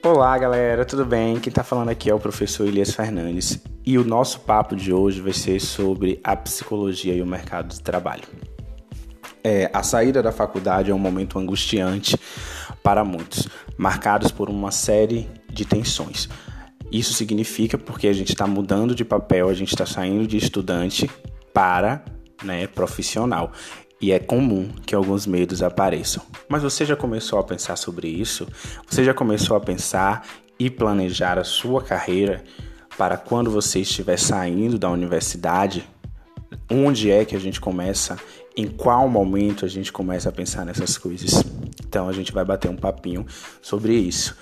Olá, galera, tudo bem? Quem está falando aqui é o professor Elias Fernandes e o nosso papo de hoje vai ser sobre a psicologia e o mercado de trabalho. É, a saída da faculdade é um momento angustiante para muitos, marcados por uma série de tensões. Isso significa porque a gente está mudando de papel, a gente está saindo de estudante para né, profissional e é comum que alguns medos apareçam. Mas você já começou a pensar sobre isso? Você já começou a pensar e planejar a sua carreira para quando você estiver saindo da universidade? Onde é que a gente começa? Em qual momento a gente começa a pensar nessas coisas? Então a gente vai bater um papinho sobre isso.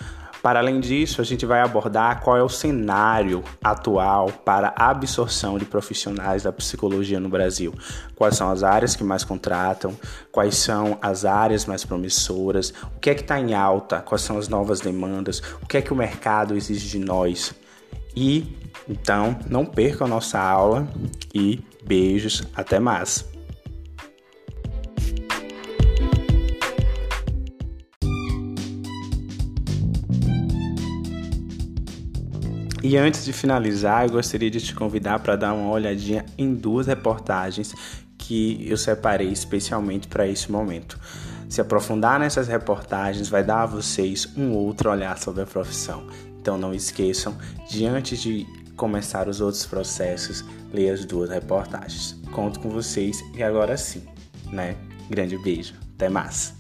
Para além disso, a gente vai abordar qual é o cenário atual para a absorção de profissionais da psicologia no Brasil. Quais são as áreas que mais contratam, quais são as áreas mais promissoras, o que é que está em alta, quais são as novas demandas, o que é que o mercado exige de nós. E então, não perca a nossa aula e beijos, até mais. E antes de finalizar, eu gostaria de te convidar para dar uma olhadinha em duas reportagens que eu separei especialmente para esse momento. Se aprofundar nessas reportagens vai dar a vocês um outro olhar sobre a profissão. Então não esqueçam de antes de começar os outros processos, ler as duas reportagens. Conto com vocês e agora sim, né? Grande beijo. Até mais.